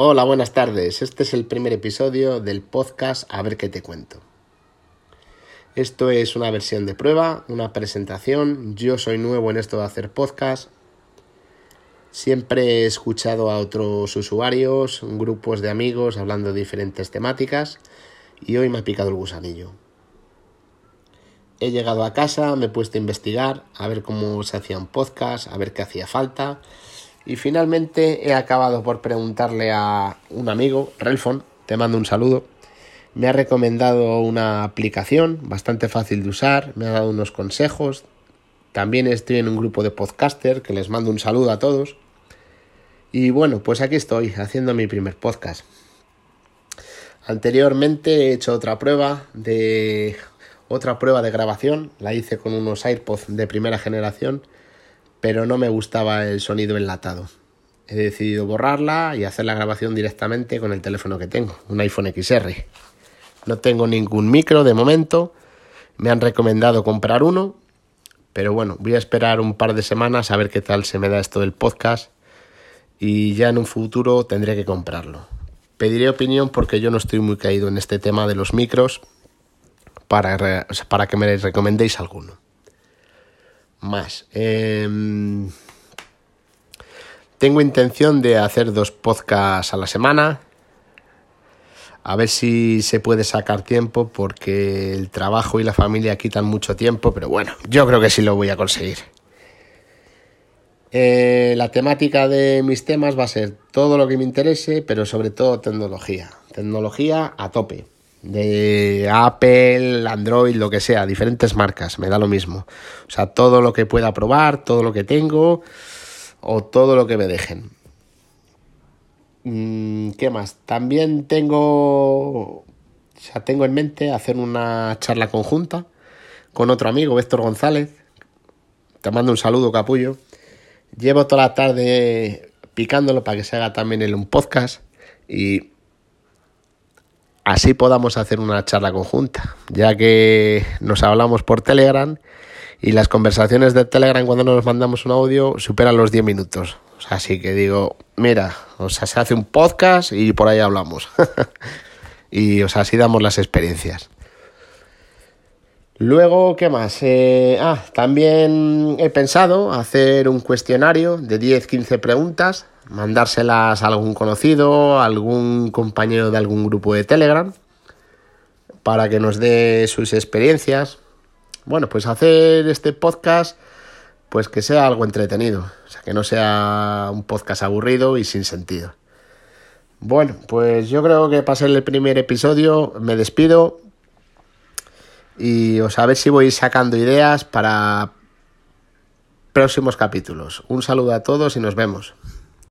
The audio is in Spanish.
Hola, buenas tardes. Este es el primer episodio del podcast A ver qué te cuento. Esto es una versión de prueba, una presentación. Yo soy nuevo en esto de hacer podcast. Siempre he escuchado a otros usuarios, grupos de amigos hablando de diferentes temáticas y hoy me ha picado el gusanillo. He llegado a casa, me he puesto a investigar, a ver cómo se hacía un podcast, a ver qué hacía falta y finalmente he acabado por preguntarle a un amigo, Relfon, te mando un saludo. Me ha recomendado una aplicación bastante fácil de usar, me ha dado unos consejos. También estoy en un grupo de podcaster que les mando un saludo a todos. Y bueno, pues aquí estoy haciendo mi primer podcast. Anteriormente he hecho otra prueba de otra prueba de grabación, la hice con unos AirPods de primera generación pero no me gustaba el sonido enlatado. He decidido borrarla y hacer la grabación directamente con el teléfono que tengo, un iPhone XR. No tengo ningún micro de momento, me han recomendado comprar uno, pero bueno, voy a esperar un par de semanas a ver qué tal se me da esto del podcast y ya en un futuro tendré que comprarlo. Pediré opinión porque yo no estoy muy caído en este tema de los micros para, para que me recomendéis alguno más. Em, tengo intención de hacer dos podcasts a la semana. A ver si se puede sacar tiempo porque el trabajo y la familia quitan mucho tiempo, pero bueno, yo creo que sí lo voy a conseguir. Eh, la temática de mis temas va a ser todo lo que me interese, pero sobre todo tecnología. Tecnología a tope de Apple, Android, lo que sea, diferentes marcas, me da lo mismo. O sea, todo lo que pueda probar, todo lo que tengo o todo lo que me dejen. Mm, ¿Qué más? También tengo, o sea, tengo en mente hacer una charla conjunta con otro amigo, Héctor González. Te mando un saludo, capullo. Llevo toda la tarde picándolo para que se haga también en un podcast y así podamos hacer una charla conjunta, ya que nos hablamos por Telegram y las conversaciones de Telegram cuando nos mandamos un audio superan los 10 minutos. así que digo, mira, o sea, se hace un podcast y por ahí hablamos. y o sea, así damos las experiencias. Luego, ¿qué más? Eh, ah, también he pensado hacer un cuestionario de 10-15 preguntas mandárselas a algún conocido, a algún compañero de algún grupo de Telegram, para que nos dé sus experiencias. Bueno, pues hacer este podcast, pues que sea algo entretenido, o sea, que no sea un podcast aburrido y sin sentido. Bueno, pues yo creo que para el primer episodio me despido y os a ver si voy sacando ideas para próximos capítulos. Un saludo a todos y nos vemos.